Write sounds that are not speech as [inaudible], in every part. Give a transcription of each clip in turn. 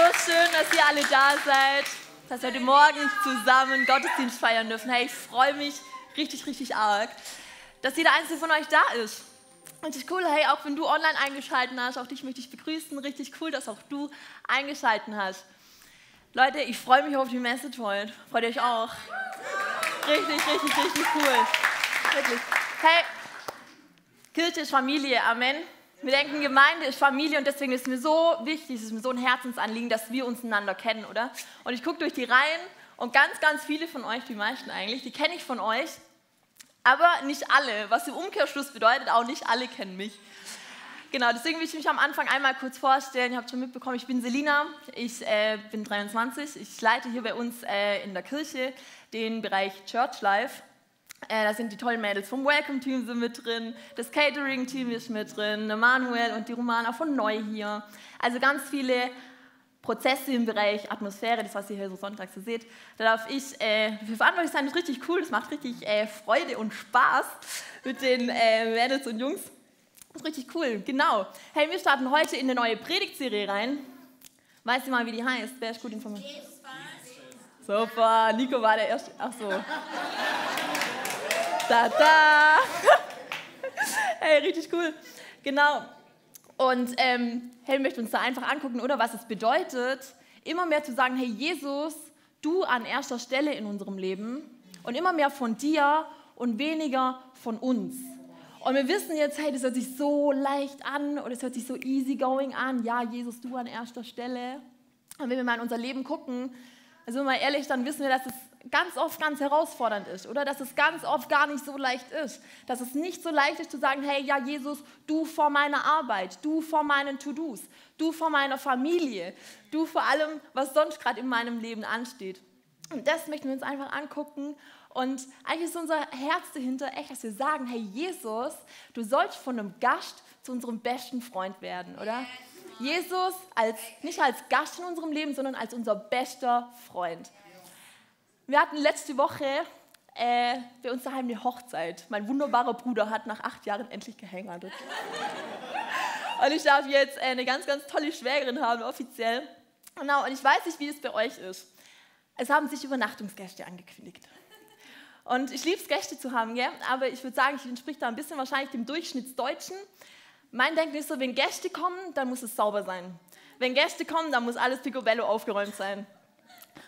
so schön, dass ihr alle da seid, dass wir heute Morgen zusammen Gottesdienst feiern dürfen. Hey, ich freue mich richtig, richtig arg, dass jeder einzelne von euch da ist. Richtig cool, hey, auch wenn du online eingeschaltet hast, auch dich möchte ich begrüßen. Richtig cool, dass auch du eingeschaltet hast. Leute, ich freue mich auf die Message heute. Freut ihr euch auch? Richtig, richtig, richtig cool. Wirklich. Hey, Kirche ist Familie, Amen. Wir denken, Gemeinde ist Familie und deswegen ist es mir so wichtig, es ist mir so ein Herzensanliegen, dass wir uns einander kennen, oder? Und ich gucke durch die Reihen und ganz, ganz viele von euch, die meisten eigentlich, die kenne ich von euch, aber nicht alle, was im Umkehrschluss bedeutet, auch nicht alle kennen mich. Genau, deswegen will ich mich am Anfang einmal kurz vorstellen. Ihr habt schon mitbekommen, ich bin Selina, ich äh, bin 23, ich leite hier bei uns äh, in der Kirche den Bereich Church Life. Äh, da sind die tollen Mädels vom Welcome-Team sind mit drin, das Catering-Team ist mit drin, Manuel und die Romana von Neu hier. Also ganz viele Prozesse im Bereich Atmosphäre, das was ihr hier so sonntags so seht. Da darf ich äh, für verantwortlich sein, das ist richtig cool, das macht richtig äh, Freude und Spaß mit den äh, Mädels und Jungs. Das ist richtig cool, genau. Hey, wir starten heute in eine neue Predigtserie rein. Weißt du mal, wie die heißt? Wer ist gut informiert? Super, Nico war der erste. Ach so. Da, da. [laughs] hey, richtig cool. Genau. Und ähm, hey, möchte uns da einfach angucken, oder was es bedeutet, immer mehr zu sagen, hey Jesus, du an erster Stelle in unserem Leben und immer mehr von dir und weniger von uns. Und wir wissen jetzt, hey, das hört sich so leicht an oder es hört sich so easygoing an. Ja, Jesus, du an erster Stelle. Und wenn wir mal in unser Leben gucken, also mal ehrlich, dann wissen wir, dass es ganz oft ganz herausfordernd ist oder dass es ganz oft gar nicht so leicht ist. Dass es nicht so leicht ist zu sagen, hey, ja Jesus, du vor meiner Arbeit, du vor meinen To-Dos, du vor meiner Familie, du vor allem, was sonst gerade in meinem Leben ansteht. Und das möchten wir uns einfach angucken. Und eigentlich ist unser Herz dahinter echt, dass wir sagen, hey Jesus, du sollst von einem Gast zu unserem besten Freund werden, oder? Jesus als, nicht als Gast in unserem Leben, sondern als unser bester Freund. Wir hatten letzte Woche äh, bei uns daheim eine Hochzeit. Mein wunderbarer Bruder hat nach acht Jahren endlich geheiratet. [laughs] und ich darf jetzt äh, eine ganz, ganz tolle Schwägerin haben, offiziell. Genau, und ich weiß nicht, wie es bei euch ist. Es haben sich Übernachtungsgäste angekündigt. Und ich liebe es, Gäste zu haben, gell? aber ich würde sagen, ich entspricht da ein bisschen wahrscheinlich dem Durchschnittsdeutschen. Mein Denken ist so, wenn Gäste kommen, dann muss es sauber sein. Wenn Gäste kommen, dann muss alles picobello aufgeräumt sein.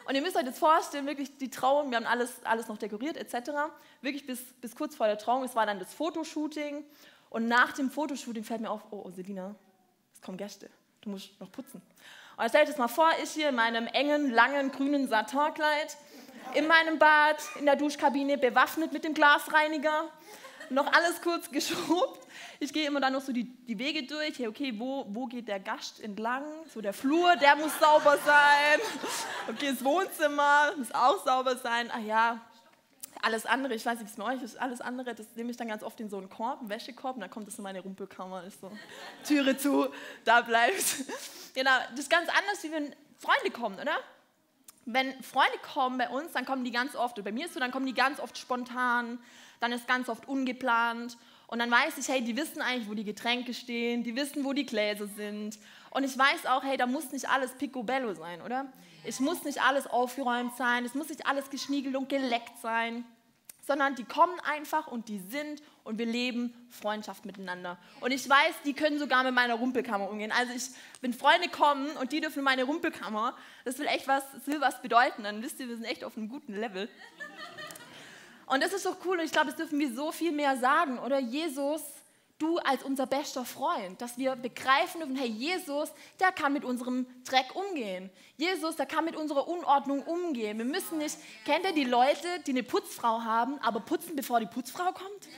Und ihr müsst euch jetzt vorstellen, wirklich die Trauung, wir haben alles, alles noch dekoriert etc. Wirklich bis, bis kurz vor der Trauung, es war dann das Fotoshooting. Und nach dem Fotoshooting fällt mir auf, oh, oh Selina, es kommen Gäste, du musst noch putzen. Und stellt euch das mal vor, ich hier in meinem engen, langen, grünen Satinkleid, in meinem Bad, in der Duschkabine, bewaffnet mit dem Glasreiniger, noch alles kurz geschrubbt. Ich gehe immer dann noch so die, die Wege durch. Hey, okay, wo, wo geht der Gast entlang? So der Flur, der muss sauber sein. Okay, das Wohnzimmer muss auch sauber sein. Ah ja, alles andere, ich weiß nicht, wie es bei euch ist, alles andere, das nehme ich dann ganz oft in so einen Korb, einen Wäschekorb, und dann kommt das in meine Rumpelkammer, ist so, Türe zu, da bleibt. Genau, das ist ganz anders, wie wenn Freunde kommen, oder? Wenn Freunde kommen bei uns, dann kommen die ganz oft, und bei mir ist so, dann kommen die ganz oft spontan, dann ist ganz oft ungeplant und dann weiß ich, hey, die wissen eigentlich, wo die Getränke stehen, die wissen, wo die Gläser sind. Und ich weiß auch, hey, da muss nicht alles picobello sein, oder? Es muss nicht alles aufgeräumt sein, es muss nicht alles geschniegelt und geleckt sein, sondern die kommen einfach und die sind und wir leben Freundschaft miteinander. Und ich weiß, die können sogar mit meiner Rumpelkammer umgehen. Also ich, wenn Freunde kommen und die dürfen in meine Rumpelkammer, das will echt was, das will was bedeuten, dann wisst ihr, wir sind echt auf einem guten Level. Und das ist doch cool und ich glaube, das dürfen wir so viel mehr sagen, oder? Jesus, du als unser bester Freund, dass wir begreifen dürfen, hey, Jesus, der kann mit unserem Dreck umgehen. Jesus, der kann mit unserer Unordnung umgehen. Wir müssen nicht, kennt ihr die Leute, die eine Putzfrau haben, aber putzen, bevor die Putzfrau kommt?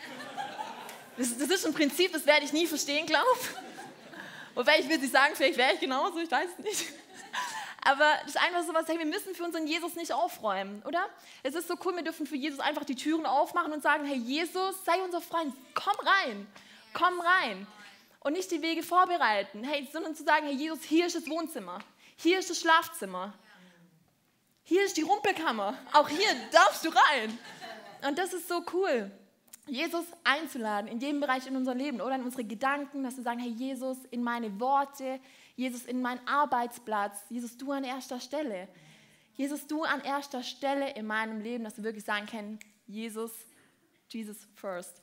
Das, das ist ein Prinzip, das werde ich nie verstehen, glaube ich. Wobei ich will nicht sagen, vielleicht wäre ich genauso, ich weiß es nicht. Aber das ist einfach so was, hey, wir müssen für unseren Jesus nicht aufräumen, oder? Es ist so cool, wir dürfen für Jesus einfach die Türen aufmachen und sagen, hey Jesus, sei unser Freund, komm rein, komm rein. Und nicht die Wege vorbereiten, hey, sondern zu sagen, hey Jesus, hier ist das Wohnzimmer, hier ist das Schlafzimmer, hier ist die Rumpelkammer, auch hier darfst du rein. Und das ist so cool. Jesus einzuladen in jedem Bereich in unser Leben oder in unsere Gedanken, dass wir sagen, hey Jesus, in meine Worte, Jesus, in meinen Arbeitsplatz. Jesus, du an erster Stelle. Jesus, du an erster Stelle in meinem Leben, dass wir wirklich sagen können, Jesus, Jesus first.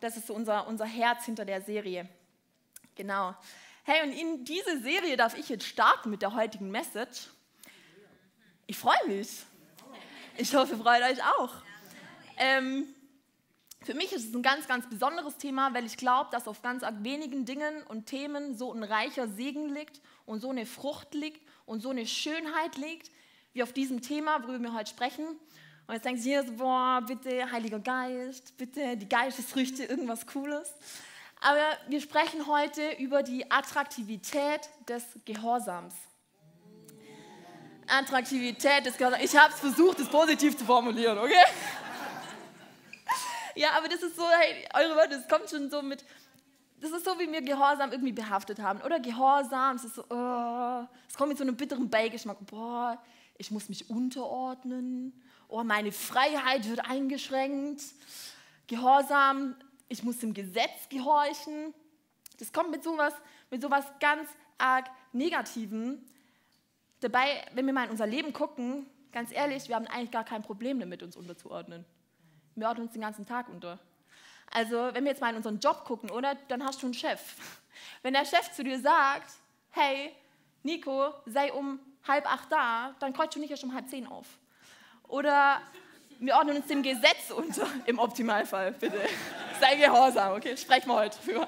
Das ist so unser, unser Herz hinter der Serie. Genau. Hey, und in diese Serie darf ich jetzt starten mit der heutigen Message. Ich freue mich. Ich hoffe, ihr freut euch auch. Ähm, für mich ist es ein ganz, ganz besonderes Thema, weil ich glaube, dass auf ganz wenigen Dingen und Themen so ein reicher Segen liegt und so eine Frucht liegt und so eine Schönheit liegt, wie auf diesem Thema, worüber wir heute sprechen. Und jetzt denkt ihr so, boah, bitte, Heiliger Geist, bitte, die Geistesfrüchte, irgendwas Cooles. Aber wir sprechen heute über die Attraktivität des Gehorsams. Attraktivität des Gehorsams. Ich habe es versucht, es positiv zu formulieren, okay? Ja, aber das ist so, hey, eure Worte, das kommt schon so mit, das ist so, wie wir Gehorsam irgendwie behaftet haben. Oder Gehorsam, es ist so, oh, es kommt mit so einem bitteren Beigeschmack. Boah, ich muss mich unterordnen. Oh, meine Freiheit wird eingeschränkt. Gehorsam, ich muss dem Gesetz gehorchen. Das kommt mit sowas, mit sowas ganz arg Negativen. Dabei, wenn wir mal in unser Leben gucken, ganz ehrlich, wir haben eigentlich gar kein Problem damit, uns unterzuordnen. Wir ordnen uns den ganzen Tag unter. Also, wenn wir jetzt mal in unseren Job gucken, oder? Dann hast du einen Chef. [laughs] Wenn der Chef zu dir sagt, hey, Nico, sei um halb acht da, dann kreuzt du nicht erst um halb zehn auf. Oder wir ordnen uns dem Gesetz unter, [laughs] im Optimalfall, bitte. [laughs] Sei gehorsam, okay? Sprechen wir heute für.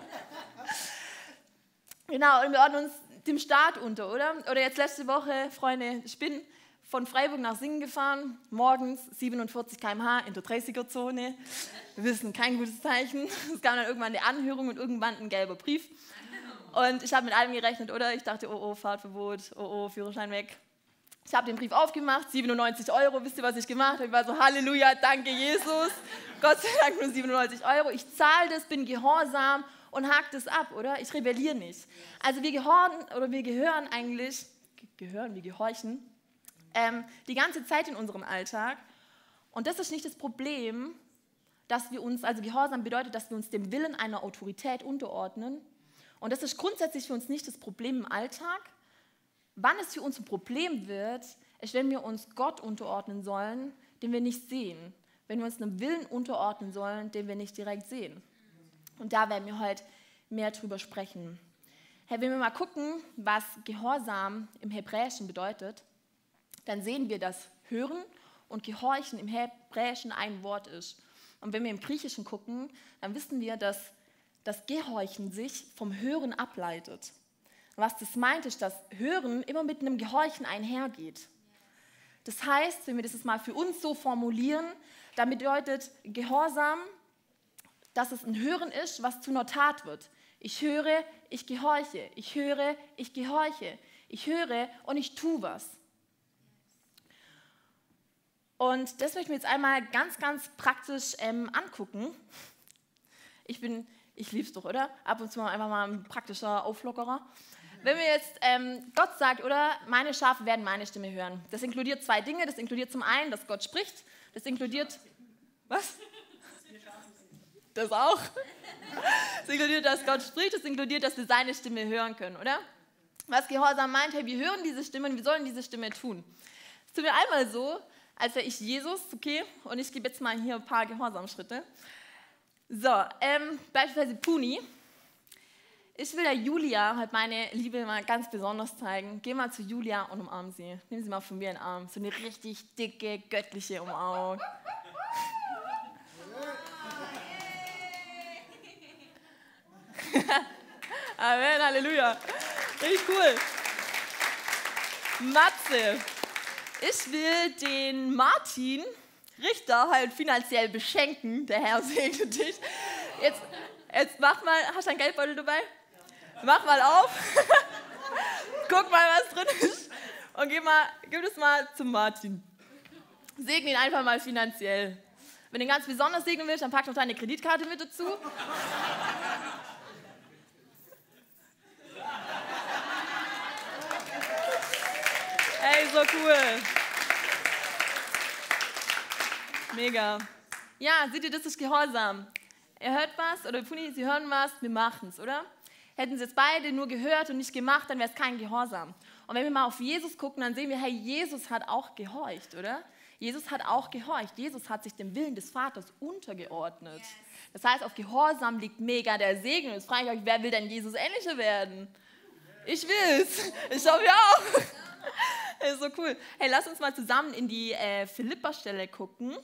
Genau, und wir ordnen uns dem Staat unter, oder? Oder jetzt letzte Woche, Freunde, ich bin von Freiburg nach Singen gefahren, morgens 47 km/h in der 30er-Zone. Wir wissen, kein gutes Zeichen. [laughs] Es kam dann irgendwann eine Anhörung und irgendwann ein gelber Brief. Und ich habe mit allem gerechnet, oder? Ich dachte, oh, oh, Fahrtverbot, oh, oh, Führerschein weg. Ich habe den Brief aufgemacht, 97 Euro. Wisst ihr, was ich gemacht habe? Ich war so, Halleluja, danke Jesus. Gott sei Dank nur 97 Euro. Ich zahle das, bin gehorsam und hake das ab, oder? Ich rebelliere nicht. Also wir gehören, oder wir gehören eigentlich, gehören, wir gehorchen, ähm, die ganze Zeit in unserem Alltag. Und das ist nicht das Problem, dass wir uns, also Gehorsam bedeutet, dass wir uns dem Willen einer Autorität unterordnen. Und das ist grundsätzlich für uns nicht das Problem im Alltag. Wann es für uns ein Problem wird, ist, wenn wir uns Gott unterordnen sollen, den wir nicht sehen. Wenn wir uns einem Willen unterordnen sollen, den wir nicht direkt sehen. Und da werden wir heute mehr drüber sprechen. Hey, wenn wir mal gucken, was Gehorsam im Hebräischen bedeutet, dann sehen wir, dass Hören und Gehorchen im Hebräischen ein Wort ist. Und wenn wir im Griechischen gucken, dann wissen wir, dass das Gehorchen sich vom Hören ableitet. Und was das meint, ist, dass Hören immer mit einem Gehorchen einhergeht. Das heißt, wenn wir das jetzt mal für uns so formulieren, dann bedeutet Gehorsam, dass es ein Hören ist, was zu einer Tat wird. Ich höre, ich gehorche. Ich höre, ich gehorche. Ich höre und ich tue was. Und das möchte ich mir jetzt einmal ganz, ganz praktisch ähm, angucken. Ich bin, ich liebe es doch, oder? Ab und zu mal einfach mal ein praktischer Auflockerer. Wenn mir jetzt ähm, Gott sagt, oder meine Schafe werden meine Stimme hören. Das inkludiert zwei Dinge. Das inkludiert zum einen, dass Gott spricht. Das inkludiert, was? Das auch. Das inkludiert, dass Gott spricht. Das inkludiert, dass wir seine Stimme hören können, oder? Was Gehorsam meint, hey, wir hören diese Stimme und wir sollen diese Stimme tun. Es tut mir einmal so, als wäre ich Jesus, okay? Und ich gebe jetzt mal hier ein paar Gehorsamschritte. So, ähm, beispielsweise Puni. Ich will der Julia halt meine Liebe mal ganz besonders zeigen. Geh mal zu Julia und umarm sie. Nimm sie mal von mir in den Arm. So eine richtig dicke, göttliche Umarmung. [laughs] Amen, Halleluja. Richtig cool. Matze. Ich will den Martin Richter halt finanziell beschenken. Der Herr [laughs] segne dich. Jetzt, jetzt mach mal, hast du einen Geldbeutel dabei? Mach mal auf. [laughs] Guck mal, was drin ist. Und gib, mal, gib es mal zum Martin. Segne ihn einfach mal finanziell. Wenn du ihn ganz besonders segnen willst, dann pack noch deine Kreditkarte mit dazu. Ey, so cool. Mega. Ja, seht ihr, das ist Gehorsam. Ihr hört was oder Puni, Sie hören was, wir machen es, oder? Hätten sie jetzt beide nur gehört und nicht gemacht, dann wäre es kein Gehorsam. Und wenn wir mal auf Jesus gucken, dann sehen wir, hey, Jesus hat auch gehorcht, oder? Jesus hat auch gehorcht. Jesus hat sich dem Willen des Vaters untergeordnet. Das heißt, auf Gehorsam liegt mega der Segen. Jetzt frage ich euch, wer will denn Jesus ähnlicher werden? Ich will's. Ich hoffe ja auch. Das [laughs] ist so cool. Hey, lass uns mal zusammen in die äh, Philippa-Stelle gucken.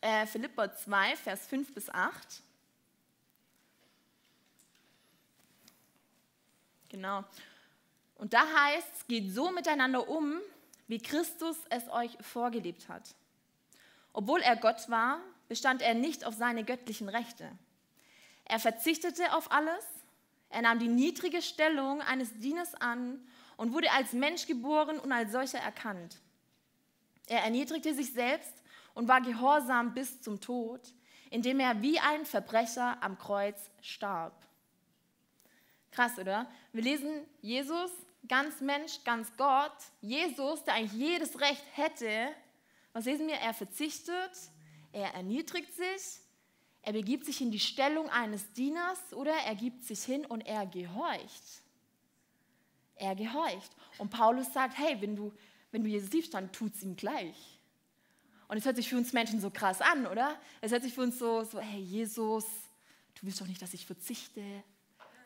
Äh, Philippa 2, Vers 5 bis 8. Genau. Und da heißt es, geht so miteinander um, wie Christus es euch vorgelebt hat. Obwohl er Gott war, bestand er nicht auf seine göttlichen Rechte. Er verzichtete auf alles, er nahm die niedrige Stellung eines Dieners an und wurde als Mensch geboren und als solcher erkannt. Er erniedrigte sich selbst und war gehorsam bis zum Tod, indem er wie ein Verbrecher am Kreuz starb. Krass, oder? Wir lesen Jesus, ganz Mensch, ganz Gott. Jesus, der eigentlich jedes Recht hätte. Was lesen wir? Er verzichtet, er erniedrigt sich, er begibt sich in die Stellung eines Dieners oder er gibt sich hin und er gehorcht. Er gehorcht. Und Paulus sagt, hey, wenn du, wenn du Jesus siehst, dann tut es ihm gleich. Und es hört sich für uns Menschen so krass an, oder? Es hört sich für uns so, so hey Jesus, du willst doch nicht, dass ich verzichte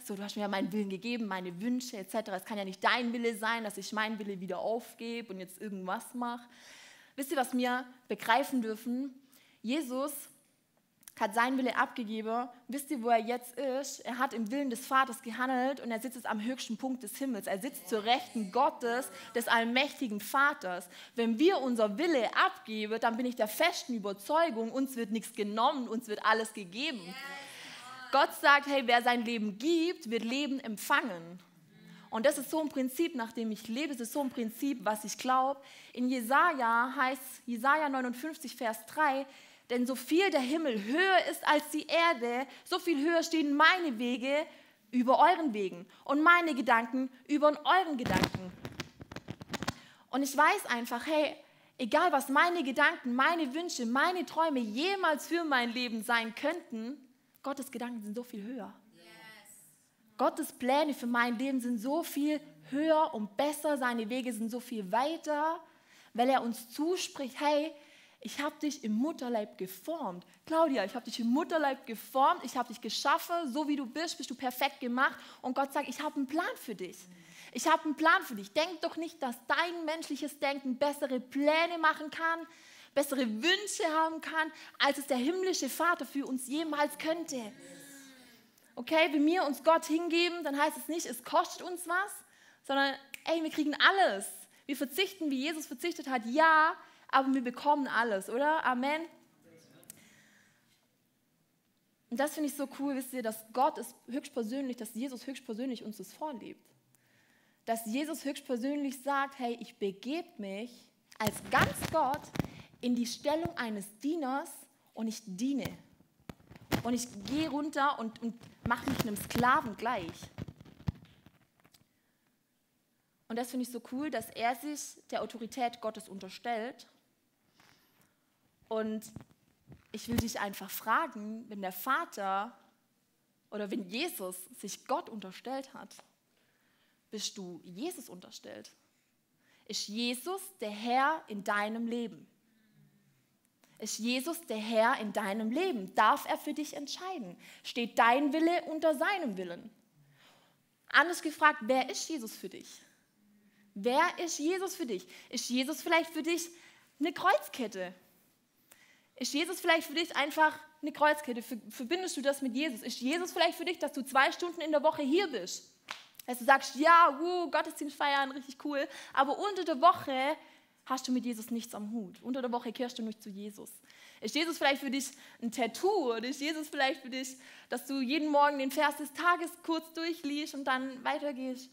so, du hast mir ja meinen Willen gegeben, meine Wünsche etc. Es kann ja nicht dein Wille sein, dass ich meinen Wille wieder aufgebe und jetzt irgendwas mache. Wisst ihr, was wir begreifen dürfen? Jesus hat seinen Wille abgegeben. Wisst ihr, wo er jetzt ist? Er hat im Willen des Vaters gehandelt und er sitzt jetzt am höchsten Punkt des Himmels. Er sitzt zur Rechten Gottes, des allmächtigen Vaters. Wenn wir unser Wille abgeben, dann bin ich der festen Überzeugung, uns wird nichts genommen, uns wird alles gegeben. Gott sagt, hey, wer sein Leben gibt, wird Leben empfangen. Und das ist so ein Prinzip, nach dem ich lebe. Das ist so ein Prinzip, was ich glaube. In Jesaja heißt Jesaja 59, Vers 3, denn so viel der Himmel höher ist als die Erde, so viel höher stehen meine Wege über euren Wegen und meine Gedanken über euren Gedanken. Und ich weiß einfach, hey, egal was meine Gedanken, meine Wünsche, meine Träume jemals für mein Leben sein könnten, Gottes Gedanken sind so viel höher. Yes. Gottes Pläne für mein Leben sind so viel höher und besser. Seine Wege sind so viel weiter, weil er uns zuspricht, hey, ich habe dich im Mutterleib geformt. Claudia, ich habe dich im Mutterleib geformt, ich habe dich geschaffen, so wie du bist, bist du perfekt gemacht. Und Gott sagt, ich habe einen Plan für dich. Ich habe einen Plan für dich. Denk doch nicht, dass dein menschliches Denken bessere Pläne machen kann, bessere Wünsche haben kann, als es der himmlische Vater für uns jemals könnte. Okay, wenn wir uns Gott hingeben, dann heißt es nicht, es kostet uns was, sondern ey, wir kriegen alles. Wir verzichten, wie Jesus verzichtet hat, ja, aber wir bekommen alles, oder? Amen. Und das finde ich so cool, wisst ihr, dass Gott ist höchstpersönlich, dass Jesus höchstpersönlich uns das vorlebt. Dass Jesus höchstpersönlich sagt, hey, ich begebe mich als ganz Gott in die Stellung eines Dieners und ich diene. Und ich gehe runter und, und mache mich einem Sklaven gleich. Und das finde ich so cool, dass er sich der Autorität Gottes unterstellt. Und ich will dich einfach fragen, wenn der Vater oder wenn Jesus sich Gott unterstellt hat, bist du Jesus unterstellt? Ist Jesus der Herr in deinem Leben? Ist Jesus der Herr in deinem Leben? Darf er für dich entscheiden? Steht dein Wille unter seinem Willen? Anders gefragt, wer ist Jesus für dich? Wer ist Jesus für dich? Ist Jesus vielleicht für dich eine Kreuzkette? Ist Jesus vielleicht für dich einfach eine Kreuzkette? Verbindest du das mit Jesus? Ist Jesus vielleicht für dich, dass du zwei Stunden in der Woche hier bist? Dass du sagst, ja, uh, Gottesdienst feiern, richtig cool, aber unter der Woche hast du mit Jesus nichts am Hut. Unter der Woche kehrst du nicht zu Jesus. Ist Jesus vielleicht für dich ein Tattoo oder ist Jesus vielleicht für dich, dass du jeden Morgen den Vers des Tages kurz durchliest und dann weitergehst?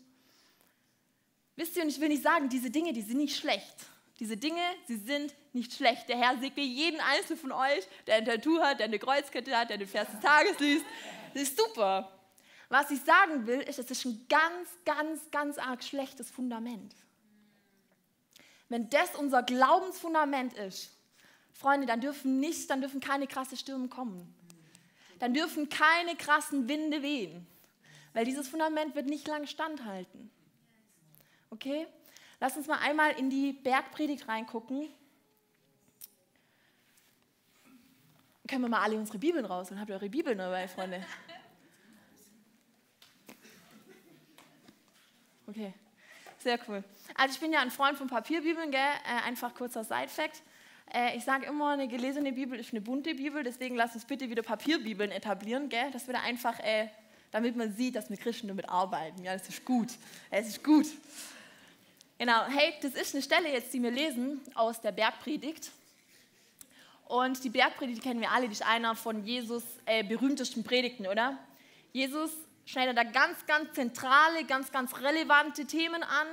Wisst ihr, und ich will nicht sagen, diese Dinge, die sind nicht schlecht. Diese Dinge, sie sind nicht schlecht. Der Herr segne jeden einzelnen von euch, der ein Tattoo hat, der eine Kreuzkette hat, der den Vers des Tages liest. Das ist super. Was ich sagen will, ist, das ist ein ganz, ganz, ganz arg schlechtes Fundament. Wenn das unser Glaubensfundament ist, Freunde, dann dürfen nicht, dann dürfen keine krasse Stürme kommen. Dann dürfen keine krassen Winde wehen. weil dieses Fundament wird nicht lang standhalten. Okay? Lass uns mal einmal in die Bergpredigt reingucken. Können wir mal alle unsere Bibeln raus? Dann habt ihr eure Bibeln dabei, Freunde. Okay, sehr cool. Also ich bin ja ein Freund von Papierbibeln, gell? Äh, einfach kurzer Side-Fact. Äh, ich sage immer, eine gelesene Bibel ist eine bunte Bibel, deswegen lasst uns bitte wieder Papierbibeln etablieren, gell? Das wird einfach, äh, damit man sieht, dass wir Christen damit arbeiten. Ja, das ist gut. Es ist gut. Genau, hey, das ist eine Stelle jetzt, die wir lesen aus der Bergpredigt. Und die Bergpredigt kennen wir alle, die ist einer von Jesus äh, berühmtesten Predigten, oder? Jesus schneidet da ganz, ganz zentrale, ganz, ganz relevante Themen an.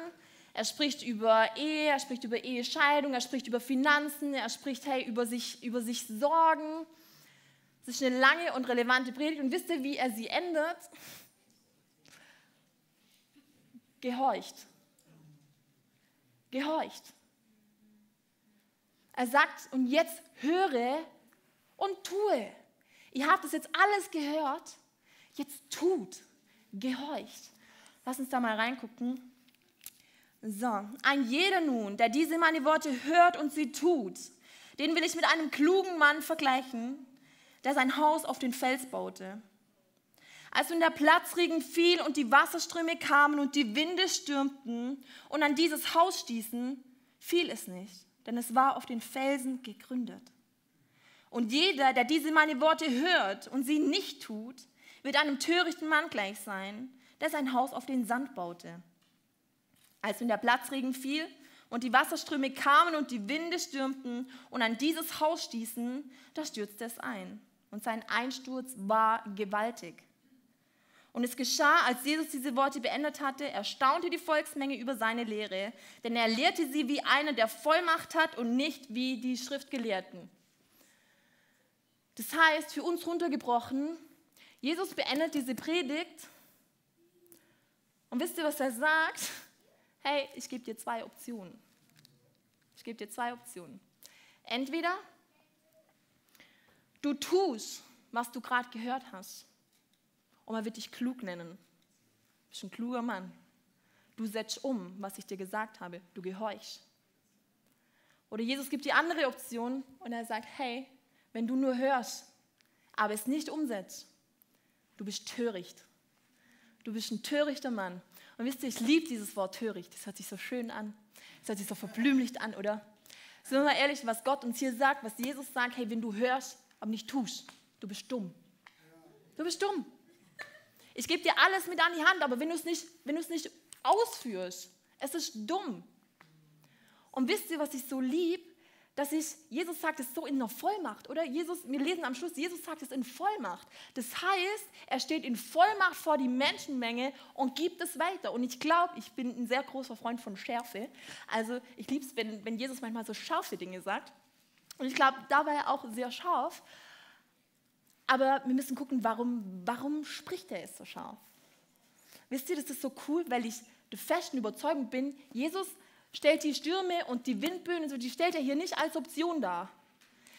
Er spricht über Ehe, er spricht über Ehescheidung, er spricht über Finanzen, er spricht hey, über, sich, über sich Sorgen. Es ist eine lange und relevante Predigt. Und wisst ihr, wie er sie endet? Gehorcht. Gehorcht. Er sagt, und jetzt höre und tue. Ihr habt es jetzt alles gehört, jetzt tut, gehorcht. Lass uns da mal reingucken. So, ein jeder nun, der diese meine Worte hört und sie tut, den will ich mit einem klugen Mann vergleichen, der sein Haus auf den Fels baute. Als nun der Platzregen fiel und die Wasserströme kamen und die Winde stürmten und an dieses Haus stießen, fiel es nicht, denn es war auf den Felsen gegründet. Und jeder, der diese meine Worte hört und sie nicht tut, wird einem törichten Mann gleich sein, der sein Haus auf den Sand baute. Als nun der Platzregen fiel und die Wasserströme kamen und die Winde stürmten und an dieses Haus stießen, da stürzte es ein. Und sein Einsturz war gewaltig. Und es geschah, als Jesus diese Worte beendet hatte, erstaunte die Volksmenge über seine Lehre, denn er lehrte sie wie einer, der Vollmacht hat und nicht wie die Schriftgelehrten. Das heißt, für uns runtergebrochen, Jesus beendet diese Predigt und wisst ihr, was er sagt? Hey, ich gebe dir zwei Optionen. Ich gebe dir zwei Optionen. Entweder du tust, was du gerade gehört hast und man wird dich klug nennen. Du bist ein kluger Mann. Du setzt um, was ich dir gesagt habe. Du gehorchst. Oder Jesus gibt die andere Option und er sagt, hey, wenn du nur hörst, aber es nicht umsetzt, du bist töricht. Du bist ein törichter Mann. Und wisst ihr, ich liebe dieses Wort töricht. Das hört sich so schön an. Das hört sich so verblümlicht an, oder? Sind wir mal ehrlich, was Gott uns hier sagt, was Jesus sagt, hey, wenn du hörst, aber nicht tust, du bist dumm. Du bist dumm. Ich gebe dir alles mit an die Hand, aber wenn du es nicht, wenn du es nicht ausführst, es ist dumm. Und wisst ihr, was ich so lieb? Dass ich, Jesus sagt es so in einer Vollmacht, oder? Jesus, wir lesen am Schluss, Jesus sagt es in Vollmacht. Das heißt, er steht in Vollmacht vor die Menschenmenge und gibt es weiter. Und ich glaube, ich bin ein sehr großer Freund von Schärfe. Also ich liebe es, wenn, wenn Jesus manchmal so scharfe Dinge sagt. Und ich glaube, da war er auch sehr scharf. Aber wir müssen gucken, warum, warum spricht er es so scharf? Wisst ihr, das ist so cool, weil ich der festen Überzeugung bin, Jesus stellt die Stürme und die Windböen, so, die stellt er hier nicht als Option dar,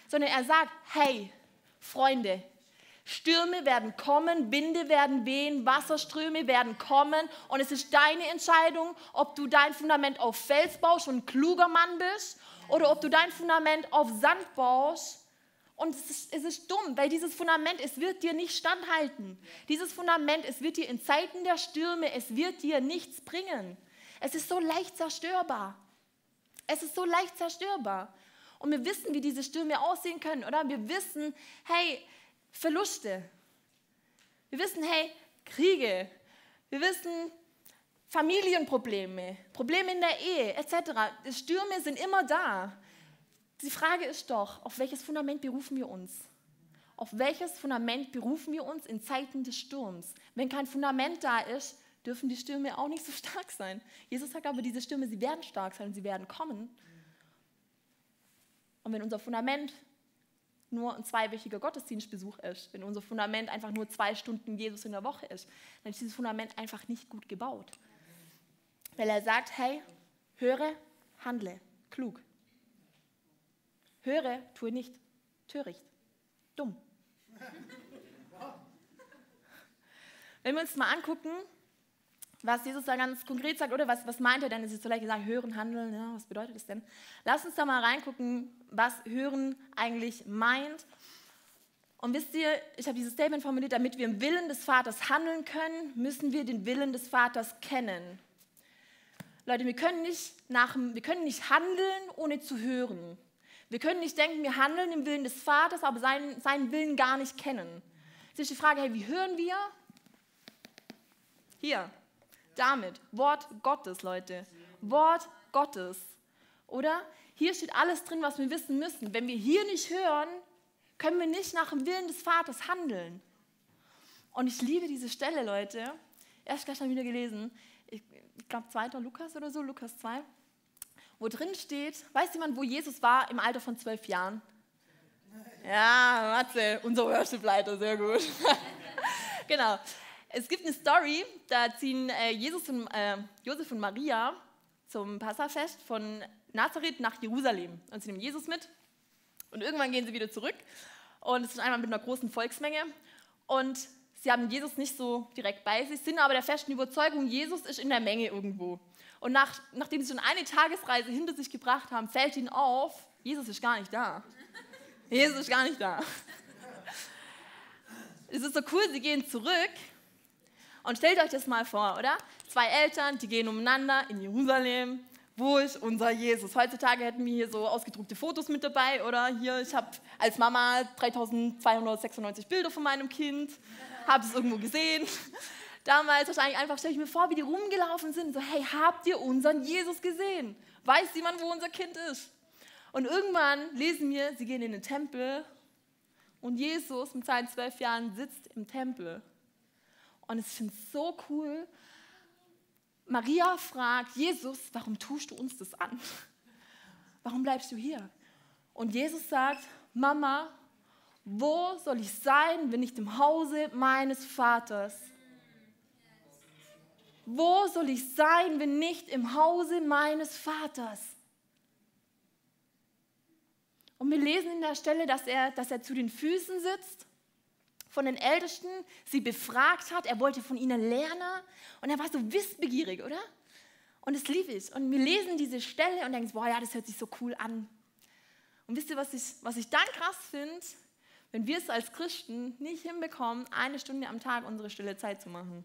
sondern er sagt, hey, Freunde, Stürme werden kommen, Winde werden wehen, Wasserströme werden kommen. Und es ist deine Entscheidung, ob du dein Fundament auf Fels baust und ein kluger Mann bist oder ob du dein Fundament auf Sand baust und es ist, es ist, dumm, weil dieses Fundament, es wird dir nicht standhalten. Dieses Fundament, es wird dir in Zeiten der Stürme, es wird dir nichts bringen. Es ist so leicht zerstörbar. Es ist so leicht zerstörbar. Und wir wissen, wie diese Stürme aussehen können, oder? Wir wissen, hey, Verluste. Wir wissen, hey, Kriege. Wir wissen, Familienprobleme, Probleme in der Ehe, etc. Stürme sind immer da. Die Frage ist doch, auf welches Fundament berufen wir uns? Auf welches Fundament berufen wir uns in Zeiten des Sturms? Wenn kein Fundament da ist, dürfen die Stürme auch nicht so stark sein. Jesus sagt aber, diese Stürme, sie werden stark sein und sie werden kommen. Und wenn unser Fundament nur ein zweiwöchiger Gottesdienstbesuch ist, wenn unser Fundament einfach nur zwei Stunden Jesus in der Woche ist, dann ist dieses Fundament einfach nicht gut gebaut. Weil er sagt, hey, höre, handle, klug. Höre, tue nicht. Töricht. Dumm. Wenn wir uns mal angucken, was Jesus da ganz konkret sagt, oder was, was meint er denn? Es ist so leicht gesagt, hören, handeln, ja, was bedeutet das denn? Lass uns da mal reingucken, was hören eigentlich meint. Und wisst ihr, ich habe dieses Statement formuliert, damit wir im Willen des Vaters handeln können, müssen wir den Willen des Vaters kennen. Leute, wir können nicht, nach, wir können nicht handeln, ohne zu hören. Wir können nicht denken, wir handeln im Willen des Vaters, aber seinen, seinen Willen gar nicht kennen. Jetzt ist die Frage, hey, wie hören wir? Hier, damit. Wort Gottes, Leute. Wort Gottes. Oder? Hier steht alles drin, was wir wissen müssen. Wenn wir hier nicht hören, können wir nicht nach dem Willen des Vaters handeln. Und ich liebe diese Stelle, Leute. Erst gestern wieder gelesen. Ich, ich glaube, 2. Lukas oder so, Lukas 2. Wo drin steht, weiß jemand, wo Jesus war im Alter von zwölf Jahren? Ja, Matze, unser Worship-Leiter, sehr gut. [laughs] genau. Es gibt eine Story, da ziehen äh, Jesus und, äh, Josef und Maria zum Passafest von Nazareth nach Jerusalem. Und sie nehmen Jesus mit. Und irgendwann gehen sie wieder zurück. Und es ist einmal mit einer großen Volksmenge. Und sie haben Jesus nicht so direkt bei sich, sind aber der festen Überzeugung, Jesus ist in der Menge irgendwo. Und nach, nachdem sie schon eine Tagesreise hinter sich gebracht haben, fällt ihnen auf, Jesus ist gar nicht da. Jesus ist gar nicht da. Es ist so cool, sie gehen zurück und stellt euch das mal vor, oder? Zwei Eltern, die gehen umeinander in Jerusalem. Wo ist unser Jesus? Heutzutage hätten wir hier so ausgedruckte Fotos mit dabei, oder? Hier, ich habe als Mama 3296 Bilder von meinem Kind, habe es irgendwo gesehen. Damals wahrscheinlich einfach, stelle ich mir vor, wie die rumgelaufen sind. So, hey, habt ihr unseren Jesus gesehen? Weiß jemand, wo unser Kind ist? Und irgendwann lesen wir, sie gehen in den Tempel und Jesus mit seinen zwölf Jahren sitzt im Tempel. Und ich finde es so cool. Maria fragt Jesus, warum tust du uns das an? Warum bleibst du hier? Und Jesus sagt, Mama, wo soll ich sein, wenn nicht im Hause meines Vaters? Wo soll ich sein, wenn nicht im Hause meines Vaters? Und wir lesen in der Stelle, dass er, dass er zu den Füßen sitzt von den Ältesten, sie befragt hat. Er wollte von ihnen lernen und er war so wissbegierig, oder? Und es lief ich. Und wir lesen diese Stelle und denken, boah, ja, das hört sich so cool an. Und wisst ihr, was ich, was ich dann krass finde? Wenn wir es als Christen nicht hinbekommen, eine Stunde am Tag unsere stille Zeit zu machen.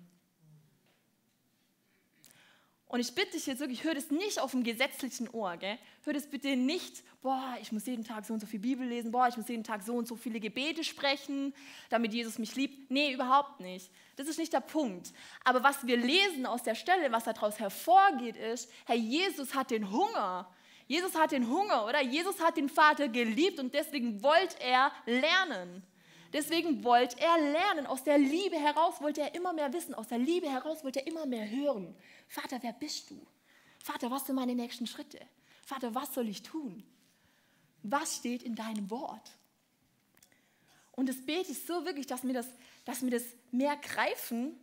Und ich bitte dich jetzt wirklich, hör das nicht auf dem gesetzlichen Ohr. Gell? Hör das bitte nicht, boah, ich muss jeden Tag so und so viel Bibel lesen, boah, ich muss jeden Tag so und so viele Gebete sprechen, damit Jesus mich liebt. Nee, überhaupt nicht. Das ist nicht der Punkt. Aber was wir lesen aus der Stelle, was daraus hervorgeht, ist, Herr Jesus hat den Hunger. Jesus hat den Hunger, oder? Jesus hat den Vater geliebt und deswegen wollte er lernen. Deswegen wollte er lernen. Aus der Liebe heraus wollte er immer mehr wissen. Aus der Liebe heraus wollte er immer mehr hören. Vater, wer bist du? Vater, was sind meine nächsten Schritte? Vater, was soll ich tun? Was steht in deinem Wort? Und das bete ich so wirklich, dass wir das, dass wir das mehr greifen,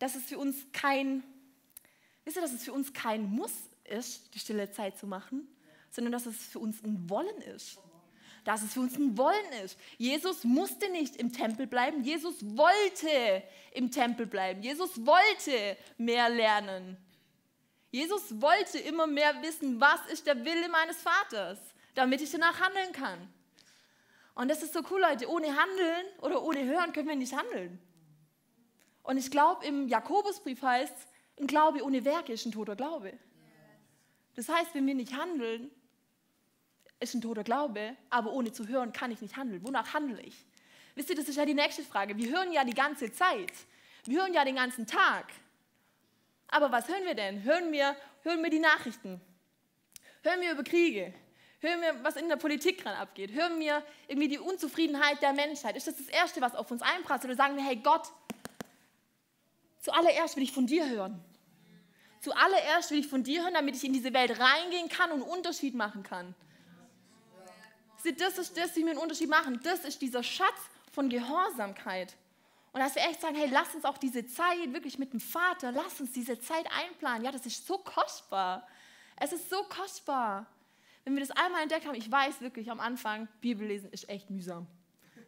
dass es für uns kein, wisst ihr, dass es für uns kein Muss ist, die stille Zeit zu machen, sondern dass es für uns ein Wollen ist dass es für uns ein Wollen ist. Jesus musste nicht im Tempel bleiben, Jesus wollte im Tempel bleiben. Jesus wollte mehr lernen. Jesus wollte immer mehr wissen, was ist der Wille meines Vaters, damit ich danach handeln kann. Und das ist so cool, Leute. Ohne Handeln oder ohne Hören können wir nicht handeln. Und ich glaube, im Jakobusbrief heißt ein Glaube ohne Werke ist ein toter Glaube. Das heißt, wenn wir nicht handeln, ist ein toter Glaube, aber ohne zu hören kann ich nicht handeln. Wonach handle ich? Wisst ihr, das ist ja die nächste Frage. Wir hören ja die ganze Zeit. Wir hören ja den ganzen Tag. Aber was hören wir denn? Hören wir, hören wir die Nachrichten? Hören wir über Kriege? Hören wir, was in der Politik gerade abgeht? Hören wir irgendwie die Unzufriedenheit der Menschheit? Ist das das Erste, was auf uns einprasselt? Oder sagen wir, hey Gott, zuallererst will ich von dir hören. Zuallererst will ich von dir hören, damit ich in diese Welt reingehen kann und einen Unterschied machen kann. Das ist das, wie wir einen Unterschied machen. Das ist dieser Schatz von Gehorsamkeit. Und dass wir echt sagen, hey, lass uns auch diese Zeit wirklich mit dem Vater, lass uns diese Zeit einplanen. Ja, das ist so kostbar. Es ist so kostbar. Wenn wir das einmal entdeckt haben, ich weiß wirklich am Anfang, Bibellesen ist echt mühsam.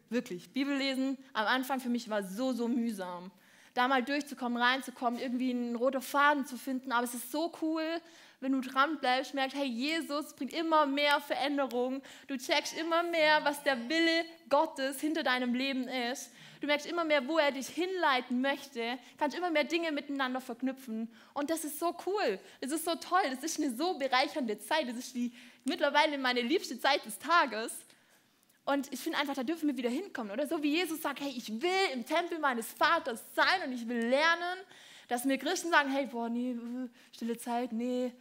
Wirklich. Bibellesen am Anfang für mich war so, so mühsam. da mal durchzukommen, reinzukommen, irgendwie einen roten Faden zu finden. Aber es ist so cool, wenn du dran bleibst, merkst, hey, Jesus bringt immer mehr Veränderung. Du checkst immer mehr, was der Wille Gottes hinter deinem Leben ist. Du merkst immer mehr, wo er dich hinleiten möchte, kannst immer mehr Dinge miteinander verknüpfen. Und das ist so cool. Das ist so toll. Das ist eine so bereichernde Zeit. Das ist die, mittlerweile meine liebste Zeit des Tages. Und ich finde einfach, da dürfen wir wieder hinkommen, oder? So wie Jesus sagt, hey, ich will im Tempel meines Vaters sein und ich will lernen, dass mir Christen sagen, hey, boah, nee, äh, stille Zeit, nee,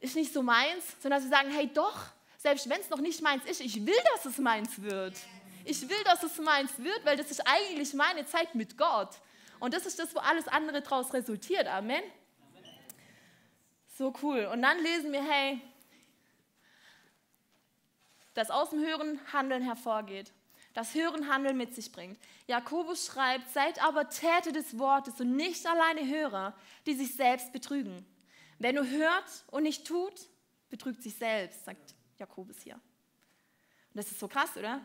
ist nicht so meins, sondern dass sie sagen, hey, doch, selbst wenn es noch nicht meins ist, ich will, dass es meins wird. Ich will, dass es meins wird, weil das ist eigentlich meine Zeit mit Gott. Und das ist das, wo alles andere daraus resultiert. Amen. So cool. Und dann lesen wir, hey, dass aus dem Hören Handeln hervorgeht, das Hören Handeln mit sich bringt. Jakobus schreibt, seid aber Täter des Wortes und nicht alleine Hörer, die sich selbst betrügen. Wer nur hört und nicht tut, betrügt sich selbst, sagt Jakobus hier. Und das ist so krass, oder?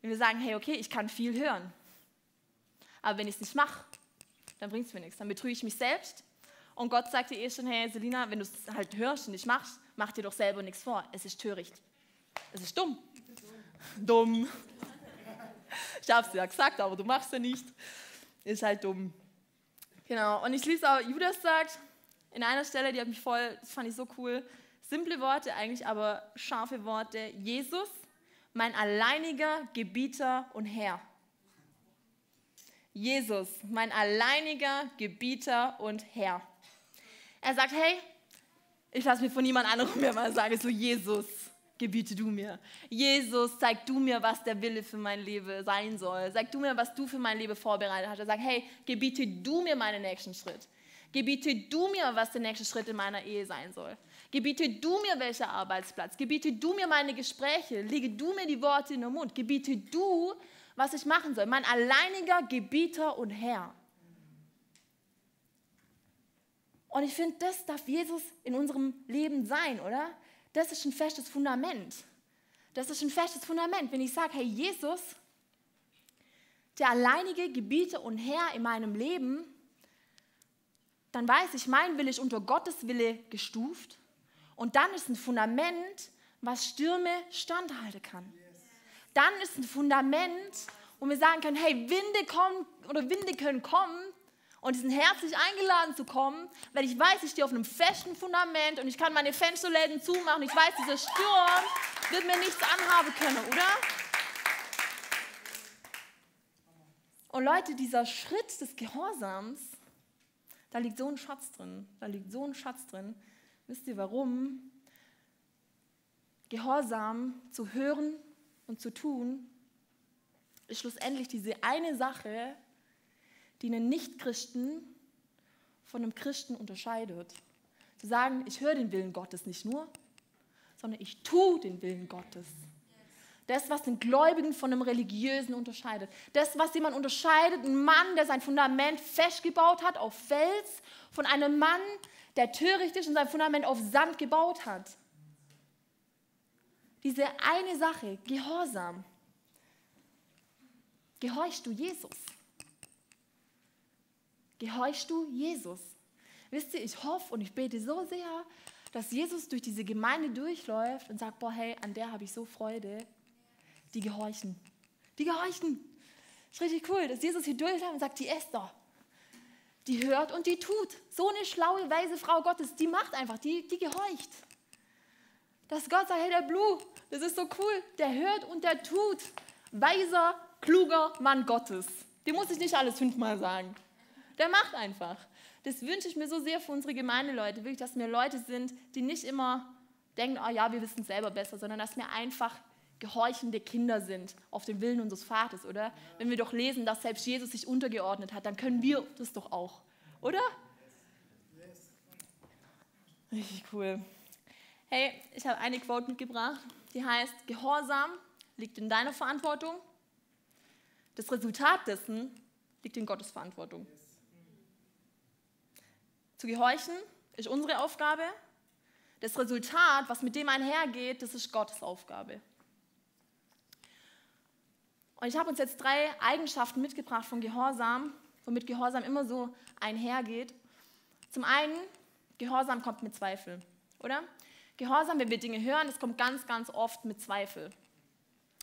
Wenn wir sagen, hey, okay, ich kann viel hören, aber wenn ich es nicht mache, dann bringt es mir nichts. Dann betrüge ich mich selbst. Und Gott sagt dir eh schon, hey, Selina, wenn du es halt hörst und nicht machst, mach dir doch selber nichts vor. Es ist töricht. Es ist dumm. Dumm. Ich habe es ja gesagt, aber du machst es ja nicht. Ist halt dumm. Genau. Und ich lese auch, Judas sagt in einer Stelle, die hat mich voll, das fand ich so cool. Simple Worte eigentlich, aber scharfe Worte. Jesus, mein alleiniger Gebieter und Herr. Jesus, mein alleiniger Gebieter und Herr. Er sagt, hey, ich lasse mir von niemand anderem mehr mal sagen, so Jesus gebiete du mir. Jesus, zeig du mir, was der Wille für mein Leben sein soll. Sag du mir, was du für mein Leben vorbereitet hast. Er sagt, hey, gebiete du mir meinen nächsten Schritt. Gebiete du mir, was der nächste Schritt in meiner Ehe sein soll. Gebiete du mir, welcher Arbeitsplatz. Gebiete du mir meine Gespräche. Lege du mir die Worte in den Mund. Gebiete du, was ich machen soll. Mein alleiniger Gebieter und Herr. Und ich finde, das darf Jesus in unserem Leben sein, oder? Das ist ein festes Fundament. Das ist ein festes Fundament. Wenn ich sage, hey Jesus, der alleinige Gebieter und Herr in meinem Leben, dann weiß ich, mein Wille ist unter Gottes Wille gestuft. Und dann ist ein Fundament, was Stürme standhalten kann. Dann ist ein Fundament, wo wir sagen können, hey, Winde kommen oder Winde können kommen, und die sind herzlich eingeladen zu kommen, weil ich weiß, ich stehe auf einem festen Fundament und ich kann meine Fensterläden zumachen. Ich weiß, dieser Sturm wird mir nichts anhaben können, oder? Und Leute, dieser Schritt des Gehorsams, da liegt so ein Schatz drin. Da liegt so ein Schatz drin. Wisst ihr warum? Gehorsam zu hören und zu tun ist schlussendlich diese eine Sache, die einen Nichtchristen von einem Christen unterscheidet. Zu sagen, ich höre den Willen Gottes nicht nur, sondern ich tue den Willen Gottes. Das, was den Gläubigen von einem Religiösen unterscheidet. Das, was jemand unterscheidet, ein Mann, der sein Fundament festgebaut hat auf Fels, von einem Mann, der töricht ist und sein Fundament auf Sand gebaut hat. Diese eine Sache, Gehorsam. Gehorchst du Jesus? Gehorchst du Jesus? Wisst ihr, ich hoffe und ich bete so sehr, dass Jesus durch diese Gemeinde durchläuft und sagt, boah, hey, an der habe ich so Freude. Die gehorchen. Die gehorchen. Das ist richtig cool, dass Jesus hier durchläuft und sagt, die Esther, die hört und die tut. So eine schlaue, weise Frau Gottes, die macht einfach, die, die gehorcht. Dass Gott sagt, hey, der Blue, das ist so cool, der hört und der tut. Weiser, kluger Mann Gottes. Dem muss ich nicht alles fünfmal sagen. Der macht einfach. Das wünsche ich mir so sehr für unsere Gemeindeleute, wirklich, dass wir Leute sind, die nicht immer denken, oh ja, wir wissen es selber besser, sondern dass wir einfach gehorchende Kinder sind auf den Willen unseres Vaters, oder? Wenn wir doch lesen, dass selbst Jesus sich untergeordnet hat, dann können wir das doch auch, oder? Richtig cool. Hey, ich habe eine Quote mitgebracht, die heißt, Gehorsam liegt in deiner Verantwortung, das Resultat dessen liegt in Gottes Verantwortung. Zu gehorchen ist unsere Aufgabe. Das Resultat, was mit dem einhergeht, das ist Gottes Aufgabe. Und ich habe uns jetzt drei Eigenschaften mitgebracht von Gehorsam, womit Gehorsam immer so einhergeht. Zum einen, Gehorsam kommt mit Zweifel, oder? Gehorsam, wenn wir Dinge hören, das kommt ganz, ganz oft mit Zweifel.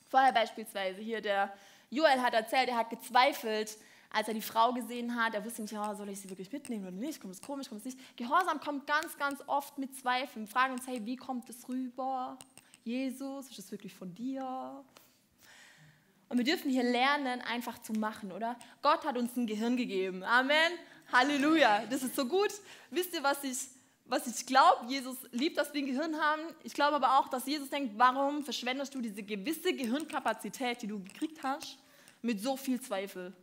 Vorher beispielsweise hier der Joel hat erzählt, er hat gezweifelt, als er die Frau gesehen hat. Er wusste nicht, ja, soll ich sie wirklich mitnehmen oder nicht? Kommt es komisch, kommt es nicht? Gehorsam kommt ganz, ganz oft mit Zweifeln. Wir fragen uns, hey, wie kommt es rüber? Jesus, ist es wirklich von dir? Und wir dürfen hier lernen, einfach zu machen, oder? Gott hat uns ein Gehirn gegeben. Amen. Halleluja. Das ist so gut. Wisst ihr, was ich, was ich glaube? Jesus liebt, dass wir ein Gehirn haben. Ich glaube aber auch, dass Jesus denkt, warum verschwendest du diese gewisse Gehirnkapazität, die du gekriegt hast, mit so viel Zweifel?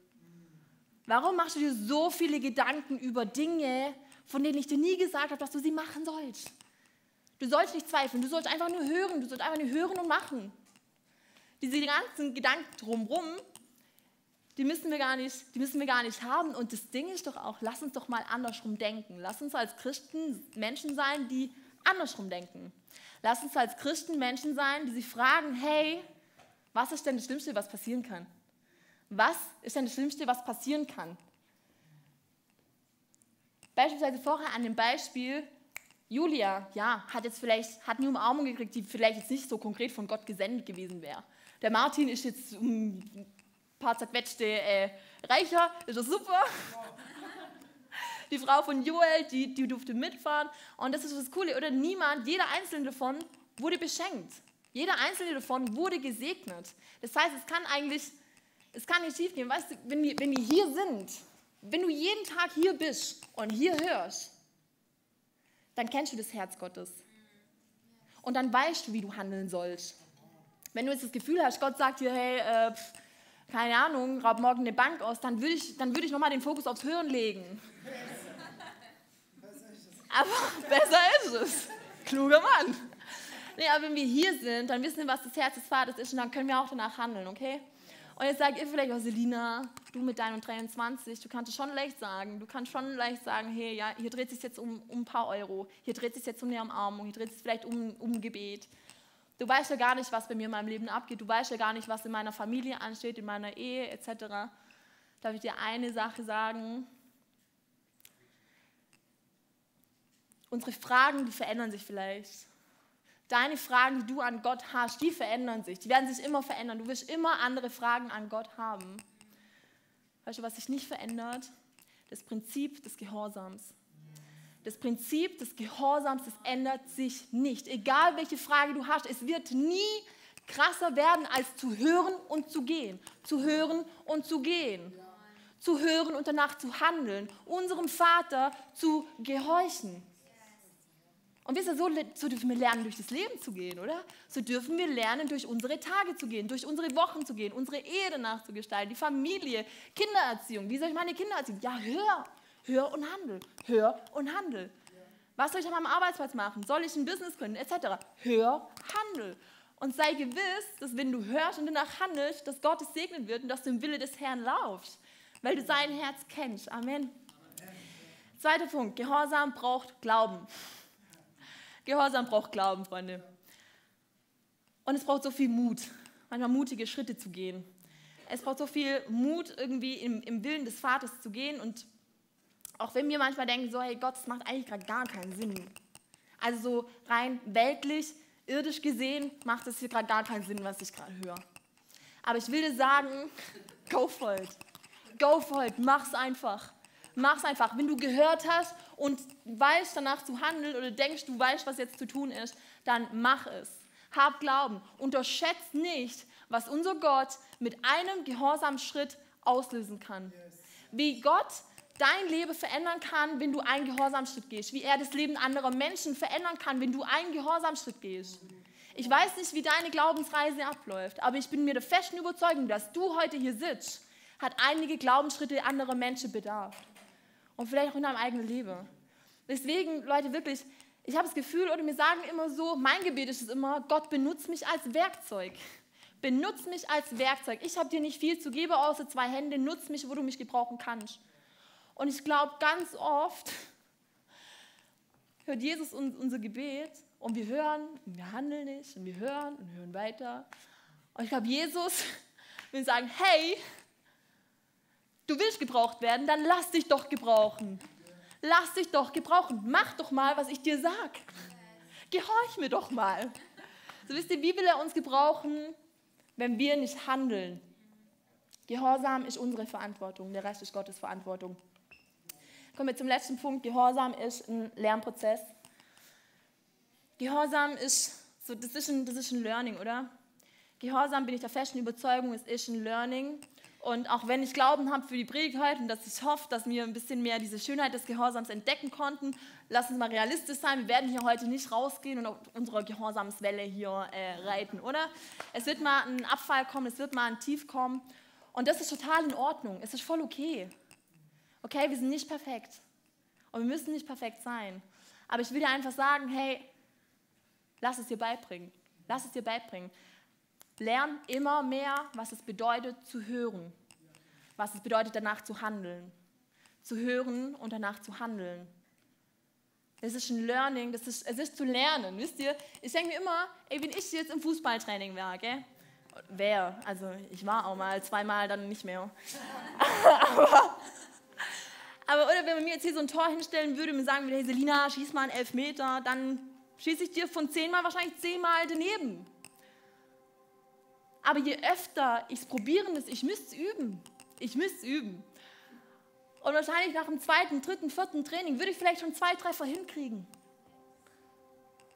Warum machst du dir so viele Gedanken über Dinge, von denen ich dir nie gesagt habe, dass du sie machen sollst? Du sollst nicht zweifeln, du sollst einfach nur hören, du sollst einfach nur hören und machen. Diese ganzen Gedanken drumherum, die müssen, wir gar nicht, die müssen wir gar nicht haben. Und das Ding ist doch auch, lass uns doch mal andersrum denken. Lass uns als Christen Menschen sein, die andersrum denken. Lass uns als Christen Menschen sein, die sich fragen, hey, was ist denn das Schlimmste, was passieren kann? Was ist denn das Schlimmste, was passieren kann? Beispielsweise vorher an dem Beispiel, Julia, ja, hat jetzt vielleicht, hat eine Umarmung gekriegt, die vielleicht jetzt nicht so konkret von Gott gesendet gewesen wäre. Der Martin ist jetzt ein paar zerquetschte äh, reicher, ist das super. [laughs] Die Frau von Joel, die, die durfte mitfahren. Und das ist das Coole, oder? Niemand, jeder einzelne davon wurde beschenkt. Jeder einzelne davon wurde gesegnet. Das heißt, es kann eigentlich, es kann nicht schief gehen. Weißt du, wenn wir, wenn wir hier sind, wenn du jeden Tag hier bist und hier hörst, dann kennst du das Herz Gottes. Und dann weißt du, wie du handeln sollst. Wenn du jetzt das Gefühl hast, Gott sagt dir, hey, äh, keine Ahnung, raub morgen eine Bank aus, dann würde ich, würd ich nochmal den Fokus aufs Hören legen. Aber [laughs] besser ist es. Kluger Mann. Nee, aber wenn wir hier sind, dann wissen wir, was das Herz des Vaters ist und dann können wir auch danach handeln, okay? Und jetzt sagt ihr vielleicht auch, Selina, du mit deinen 23, du kannst es schon leicht sagen. Du kannst schon leicht sagen, hey, ja, hier dreht es sich jetzt um, um ein paar Euro, hier dreht es sich jetzt um eine Umarmung, hier dreht es sich vielleicht um, um Gebet. Du weißt ja gar nicht, was bei mir in meinem Leben abgeht. Du weißt ja gar nicht, was in meiner Familie ansteht, in meiner Ehe etc. Darf ich dir eine Sache sagen? Unsere Fragen, die verändern sich vielleicht. Deine Fragen, die du an Gott hast, die verändern sich. Die werden sich immer verändern. Du wirst immer andere Fragen an Gott haben. Weißt du, was sich nicht verändert? Das Prinzip des Gehorsams. Das Prinzip des Gehorsams, das ändert sich nicht. Egal welche Frage du hast, es wird nie krasser werden, als zu hören und zu gehen. Zu hören und zu gehen. Zu hören und danach zu handeln. Unserem Vater zu gehorchen. Und wisst ihr, so, so dürfen wir lernen, durch das Leben zu gehen, oder? So dürfen wir lernen, durch unsere Tage zu gehen, durch unsere Wochen zu gehen, unsere Ehe danach zu gestalten, die Familie, Kindererziehung. Wie soll ich meine Kinder erziehen? Ja, hör, hör und handel, hör und handel. Was soll ich an meinem Arbeitsplatz machen? Soll ich ein Business gründen, etc.? Hör, handel. Und sei gewiss, dass wenn du hörst und danach handelst, dass Gott es segnen wird und dass du im Wille des Herrn laufst, weil du sein Herz kennst. Amen. Zweiter Punkt, Gehorsam braucht Glauben. Gehorsam braucht Glauben, Freunde. Und es braucht so viel Mut, manchmal mutige Schritte zu gehen. Es braucht so viel Mut, irgendwie im, im Willen des Vaters zu gehen. Und auch wenn wir manchmal denken, so, hey Gott, das macht eigentlich gerade gar keinen Sinn. Also so rein weltlich, irdisch gesehen, macht es hier gerade gar keinen Sinn, was ich gerade höre. Aber ich will dir sagen, [laughs] go for it. Go for it, mach's einfach. Mach's einfach. Wenn du gehört hast und weißt danach zu handeln oder denkst, du weißt, was jetzt zu tun ist, dann mach es. Hab Glauben. Unterschätzt nicht, was unser Gott mit einem gehorsamen Schritt auslösen kann. Wie Gott dein Leben verändern kann, wenn du einen gehorsamen Schritt gehst. Wie er das Leben anderer Menschen verändern kann, wenn du einen gehorsamen Schritt gehst. Ich weiß nicht, wie deine Glaubensreise abläuft, aber ich bin mir der festen Überzeugung, dass du heute hier sitzt, hat einige Glaubensschritte anderer Menschen bedarf und vielleicht auch in deinem eigenen Leben. Deswegen, Leute, wirklich, ich habe das Gefühl, oder mir sagen immer so, mein Gebet ist es immer, Gott benutzt mich als Werkzeug. Benutzt mich als Werkzeug. Ich habe dir nicht viel zu geben, außer zwei Hände. Nutz mich, wo du mich gebrauchen kannst. Und ich glaube, ganz oft hört Jesus unser Gebet und wir hören und wir handeln nicht und wir hören und hören weiter. Und ich glaube, Jesus will sagen, hey, Du willst gebraucht werden, dann lass dich doch gebrauchen. Lass dich doch gebrauchen. Mach doch mal, was ich dir sag. Gehorch mir doch mal. So wisst ihr, wie will er uns gebrauchen, wenn wir nicht handeln? Gehorsam ist unsere Verantwortung, der Rest ist Gottes Verantwortung. Kommen wir zum letzten Punkt. Gehorsam ist ein Lernprozess. Gehorsam ist so, das ist ein, das ist ein Learning, oder? Gehorsam bin ich der festen Überzeugung, es ist ein Learning. Und auch wenn ich Glauben habe für die Predigt heute und dass ich hoffe, dass wir ein bisschen mehr diese Schönheit des Gehorsams entdecken konnten, lass uns mal realistisch sein. Wir werden hier heute nicht rausgehen und auf unserer Gehorsamswelle hier äh, reiten, oder? Es wird mal ein Abfall kommen, es wird mal ein Tief kommen. Und das ist total in Ordnung. Es ist voll okay. Okay, wir sind nicht perfekt. Und wir müssen nicht perfekt sein. Aber ich will dir einfach sagen, hey, lass es dir beibringen. Lass es dir beibringen. Lern immer mehr, was es bedeutet zu hören. Was es bedeutet, danach zu handeln. Zu hören und danach zu handeln. Das ist ein Learning, das ist, es ist zu lernen, wisst ihr? Ich denke mir immer, ey, wenn ich jetzt im Fußballtraining wäre, gell? Wer? Also ich war auch mal, zweimal dann nicht mehr. [laughs] aber, aber oder wenn man mir jetzt hier so ein Tor hinstellen würde und mir sagen würde, hey Selina, schieß mal einen Elfmeter, dann schieße ich dir von zehnmal wahrscheinlich zehnmal daneben. Aber je öfter ich es probieren muss, ich müsste es üben. Ich müsste es üben. Und wahrscheinlich nach dem zweiten, dritten, vierten Training würde ich vielleicht schon zwei Treffer hinkriegen.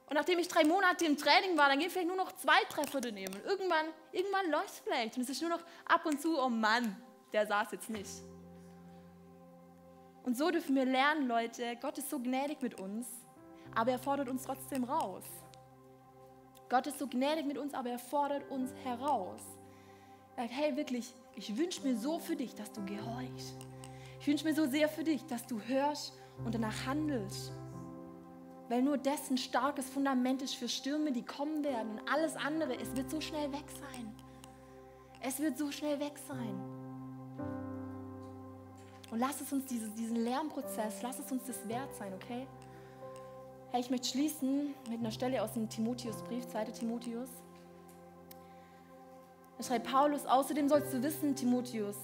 Und nachdem ich drei Monate im Training war, dann gehen vielleicht nur noch zwei Treffer daneben. Und irgendwann, irgendwann läuft es vielleicht. Und es ist nur noch ab und zu, oh Mann, der saß jetzt nicht. Und so dürfen wir lernen, Leute, Gott ist so gnädig mit uns, aber er fordert uns trotzdem raus. Gott ist so gnädig mit uns, aber er fordert uns heraus. Er sagt, hey, wirklich, ich wünsche mir so für dich, dass du gehorchst. Ich wünsche mir so sehr für dich, dass du hörst und danach handelst. Weil nur dessen starkes Fundament ist für Stürme, die kommen werden. Und alles andere, es wird so schnell weg sein. Es wird so schnell weg sein. Und lass es uns diese, diesen Lernprozess, lass es uns das wert sein, okay? Hey, ich möchte schließen mit einer Stelle aus dem Timotheusbrief, 2. Timotheus. Da schreibt Paulus, außerdem sollst du wissen, Timotheus,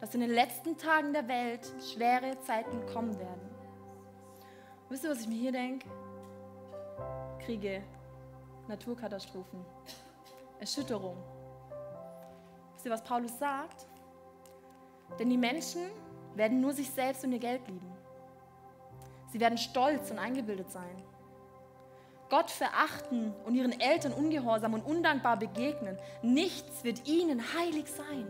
dass in den letzten Tagen der Welt schwere Zeiten kommen werden. Wisst ihr, was ich mir hier denke? Kriege, Naturkatastrophen, Erschütterung. Wisst ihr, was Paulus sagt? Denn die Menschen werden nur sich selbst und ihr Geld lieben. Sie werden stolz und eingebildet sein. Gott verachten und ihren Eltern ungehorsam und undankbar begegnen. Nichts wird ihnen heilig sein.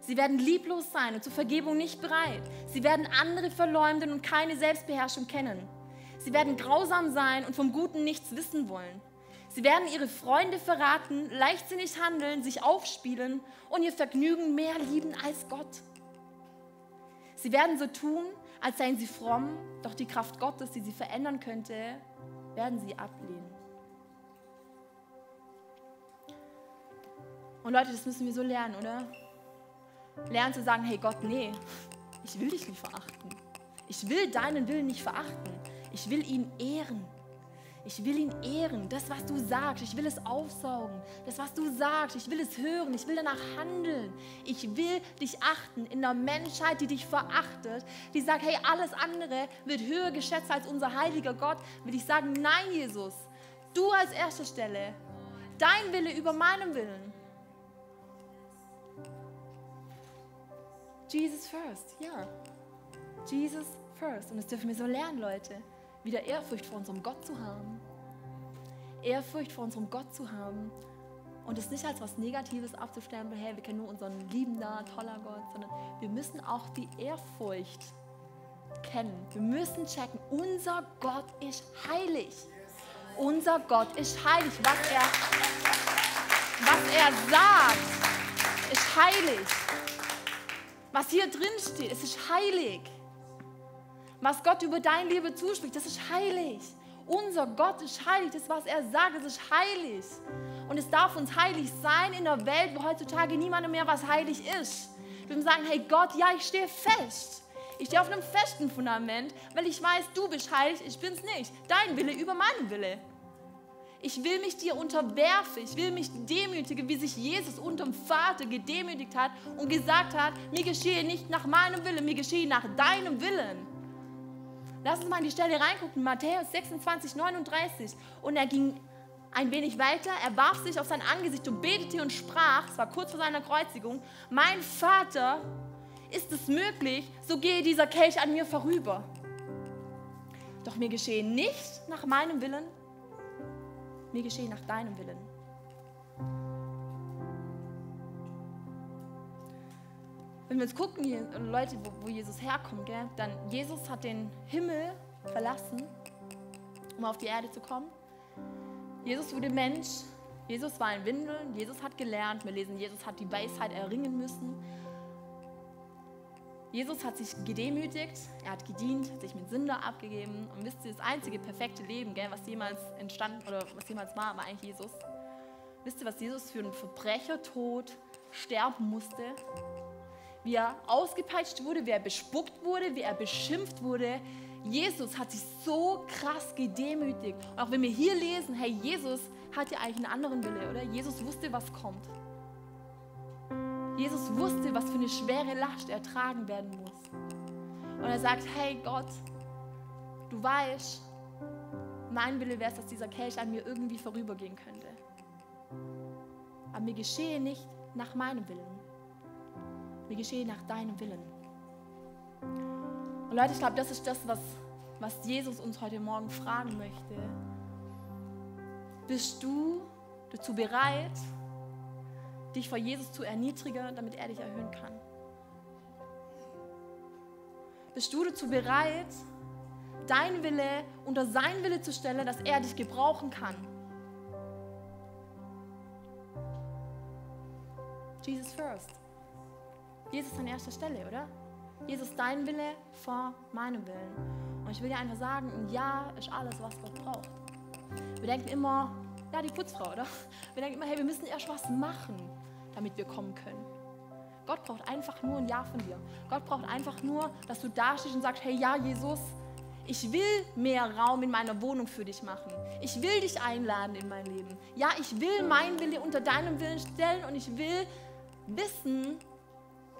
Sie werden lieblos sein und zur Vergebung nicht bereit. Sie werden andere verleumden und keine Selbstbeherrschung kennen. Sie werden grausam sein und vom Guten nichts wissen wollen. Sie werden ihre Freunde verraten, leichtsinnig handeln, sich aufspielen und ihr Vergnügen mehr lieben als Gott. Sie werden so tun, als seien sie fromm, doch die Kraft Gottes, die sie verändern könnte, werden sie ablehnen. Und Leute, das müssen wir so lernen, oder? Lernen zu sagen, hey Gott, nee, ich will dich nicht verachten. Ich will deinen Willen nicht verachten. Ich will ihn ehren. Ich will ihn ehren, das, was du sagst. Ich will es aufsaugen. Das, was du sagst. Ich will es hören. Ich will danach handeln. Ich will dich achten in der Menschheit, die dich verachtet, die sagt, hey, alles andere wird höher geschätzt als unser heiliger Gott. Will ich sagen, nein, Jesus, du als erste Stelle. Dein Wille über meinem Willen. Jesus first, ja. Jesus first. Und das dürfen wir so lernen, Leute wieder Ehrfurcht vor unserem Gott zu haben. Ehrfurcht vor unserem Gott zu haben und es nicht als was Negatives abzustempeln, hey, wir kennen nur unseren liebender, toller Gott, sondern wir müssen auch die Ehrfurcht kennen. Wir müssen checken, unser Gott ist heilig. Unser Gott ist heilig. Was er, was er sagt, ist heilig. Was hier drin steht, es ist heilig. Was Gott über dein Liebe zuspricht, das ist heilig. Unser Gott ist heilig. Das, was er sagt, das ist heilig. Und es darf uns heilig sein in einer Welt, wo heutzutage niemandem mehr was heilig ist. Wir müssen sagen, hey Gott, ja, ich stehe fest. Ich stehe auf einem festen Fundament, weil ich weiß, du bist heilig, ich bin's nicht. Dein Wille über meinen Wille. Ich will mich dir unterwerfen. Ich will mich demütigen, wie sich Jesus unter dem Vater gedemütigt hat und gesagt hat, mir geschehe nicht nach meinem Willen, mir geschehe nach deinem Willen. Lass uns mal in die Stelle reingucken, Matthäus 26, 39. Und er ging ein wenig weiter, er warf sich auf sein Angesicht und betete und sprach, es war kurz vor seiner Kreuzigung, mein Vater, ist es möglich, so gehe dieser Kelch an mir vorüber. Doch mir geschehe nicht nach meinem Willen, mir geschehe nach deinem Willen. Wenn wir uns gucken, Leute, wo, wo Jesus herkommt, gell, dann Jesus hat den Himmel verlassen, um auf die Erde zu kommen. Jesus wurde Mensch, Jesus war in Windeln, Jesus hat gelernt, wir lesen, Jesus hat die Weisheit erringen müssen. Jesus hat sich gedemütigt, er hat gedient, hat sich mit Sünder abgegeben. Und wisst ihr, das einzige perfekte Leben, gell, was jemals entstanden oder was jemals war, war eigentlich Jesus. Wisst ihr, was Jesus für einen Verbrechertod sterben musste? Wie er ausgepeitscht wurde, wie er bespuckt wurde, wie er beschimpft wurde. Jesus hat sich so krass gedemütigt. Und auch wenn wir hier lesen, hey, Jesus hatte eigentlich einen anderen Wille, oder? Jesus wusste, was kommt. Jesus wusste, was für eine schwere Last er tragen werden muss. Und er sagt, hey Gott, du weißt, mein Wille wäre es, dass dieser Kelch an mir irgendwie vorübergehen könnte. Aber mir geschehe nicht nach meinem Willen. Mir geschehe nach deinem Willen. Und Leute, ich glaube, das ist das, was, was Jesus uns heute Morgen fragen möchte. Bist du dazu bereit, dich vor Jesus zu erniedrigen, damit er dich erhöhen kann? Bist du dazu bereit, dein Wille unter sein Wille zu stellen, dass er dich gebrauchen kann? Jesus first. Jesus an erster Stelle, oder? Jesus, dein Wille vor meinem Willen. Und ich will dir einfach sagen, ein Ja ist alles, was Gott braucht. Wir denken immer, ja, die Putzfrau, oder? Wir denken immer, hey, wir müssen erst was machen damit wir kommen können. Gott braucht einfach nur ein Ja von dir. Gott braucht einfach nur, dass du da stehst und sagst, hey ja, Jesus, ich will mehr Raum in meiner Wohnung für dich machen. Ich will dich einladen in mein Leben. Ja, ich will meinen Wille unter deinem Willen stellen und ich will wissen,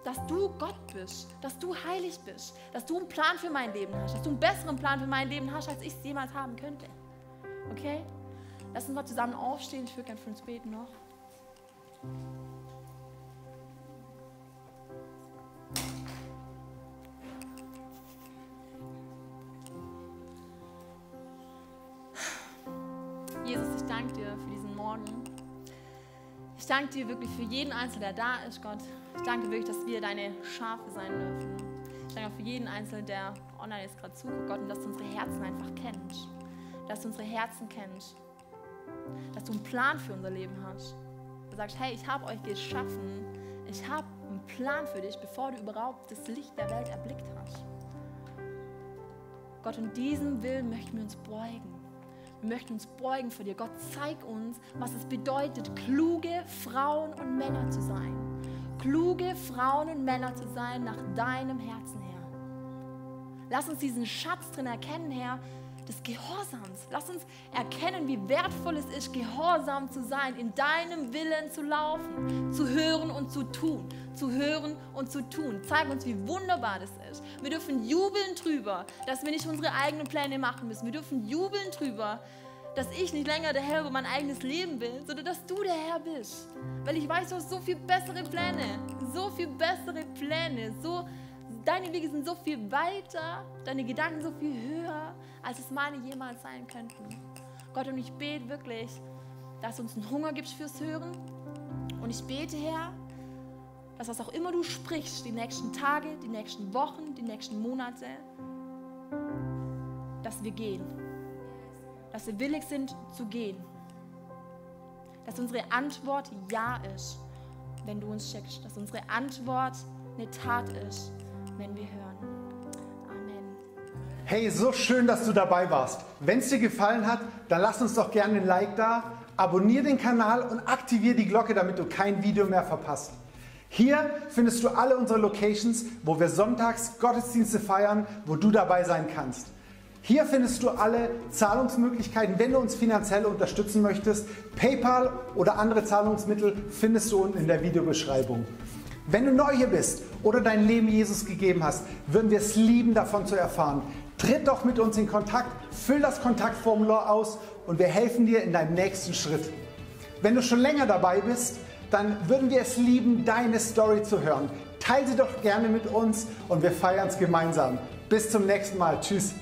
dass du Gott bist, dass du heilig bist, dass du einen Plan für mein Leben hast, dass du einen besseren Plan für mein Leben hast, als ich es jemals haben könnte. Okay? Lass uns mal zusammen aufstehen. Ich würde gerne für uns beten noch. Danke dir wirklich für jeden Einzelnen, der da ist, Gott. Ich danke wirklich, dass wir deine Schafe sein dürfen. Ich danke auch für jeden Einzelnen, der online jetzt gerade zuguckt, Gott, und dass du unsere Herzen einfach kennst. Dass du unsere Herzen kennst. Dass du einen Plan für unser Leben hast. Du sagst, hey, ich habe euch geschaffen. Ich habe einen Plan für dich, bevor du überhaupt das Licht der Welt erblickt hast. Gott, in diesem Willen möchten wir uns beugen. Wir möchten uns beugen vor dir. Gott, zeig uns, was es bedeutet, kluge Frauen und Männer zu sein. Kluge Frauen und Männer zu sein nach deinem Herzen, Herr. Lass uns diesen Schatz drin erkennen, Herr, des Gehorsams. Lass uns erkennen, wie wertvoll es ist, gehorsam zu sein, in deinem Willen zu laufen, zu hören und zu tun, zu hören und zu tun. Zeig uns, wie wunderbar das ist. Wir dürfen jubeln drüber, dass wir nicht unsere eigenen Pläne machen müssen. Wir dürfen jubeln drüber, dass ich nicht länger der Herr über mein eigenes Leben bin, sondern dass du der Herr bist. Weil ich weiß, du hast so viel bessere Pläne, so viel bessere Pläne, so deine Wege sind so viel weiter, deine Gedanken so viel höher, als es meine jemals sein könnten. Gott, und ich bete wirklich, dass du uns einen Hunger gibst fürs Hören. Und ich bete, Herr, dass was auch immer du sprichst, die nächsten Tage, die nächsten Wochen, die nächsten Monate, dass wir gehen. Dass wir willig sind zu gehen. Dass unsere Antwort Ja ist, wenn du uns schickst. Dass unsere Antwort eine Tat ist, wenn wir hören. Amen. Hey, so schön, dass du dabei warst. Wenn es dir gefallen hat, dann lass uns doch gerne ein Like da, abonniere den Kanal und aktiviere die Glocke, damit du kein Video mehr verpasst. Hier findest du alle unsere Locations, wo wir sonntags Gottesdienste feiern, wo du dabei sein kannst. Hier findest du alle Zahlungsmöglichkeiten, wenn du uns finanziell unterstützen möchtest. PayPal oder andere Zahlungsmittel findest du unten in der Videobeschreibung. Wenn du neu hier bist oder dein Leben Jesus gegeben hast, würden wir es lieben, davon zu erfahren. Tritt doch mit uns in Kontakt, füll das Kontaktformular aus und wir helfen dir in deinem nächsten Schritt. Wenn du schon länger dabei bist, dann würden wir es lieben, deine Story zu hören. Teile sie doch gerne mit uns und wir feiern es gemeinsam. Bis zum nächsten Mal. Tschüss.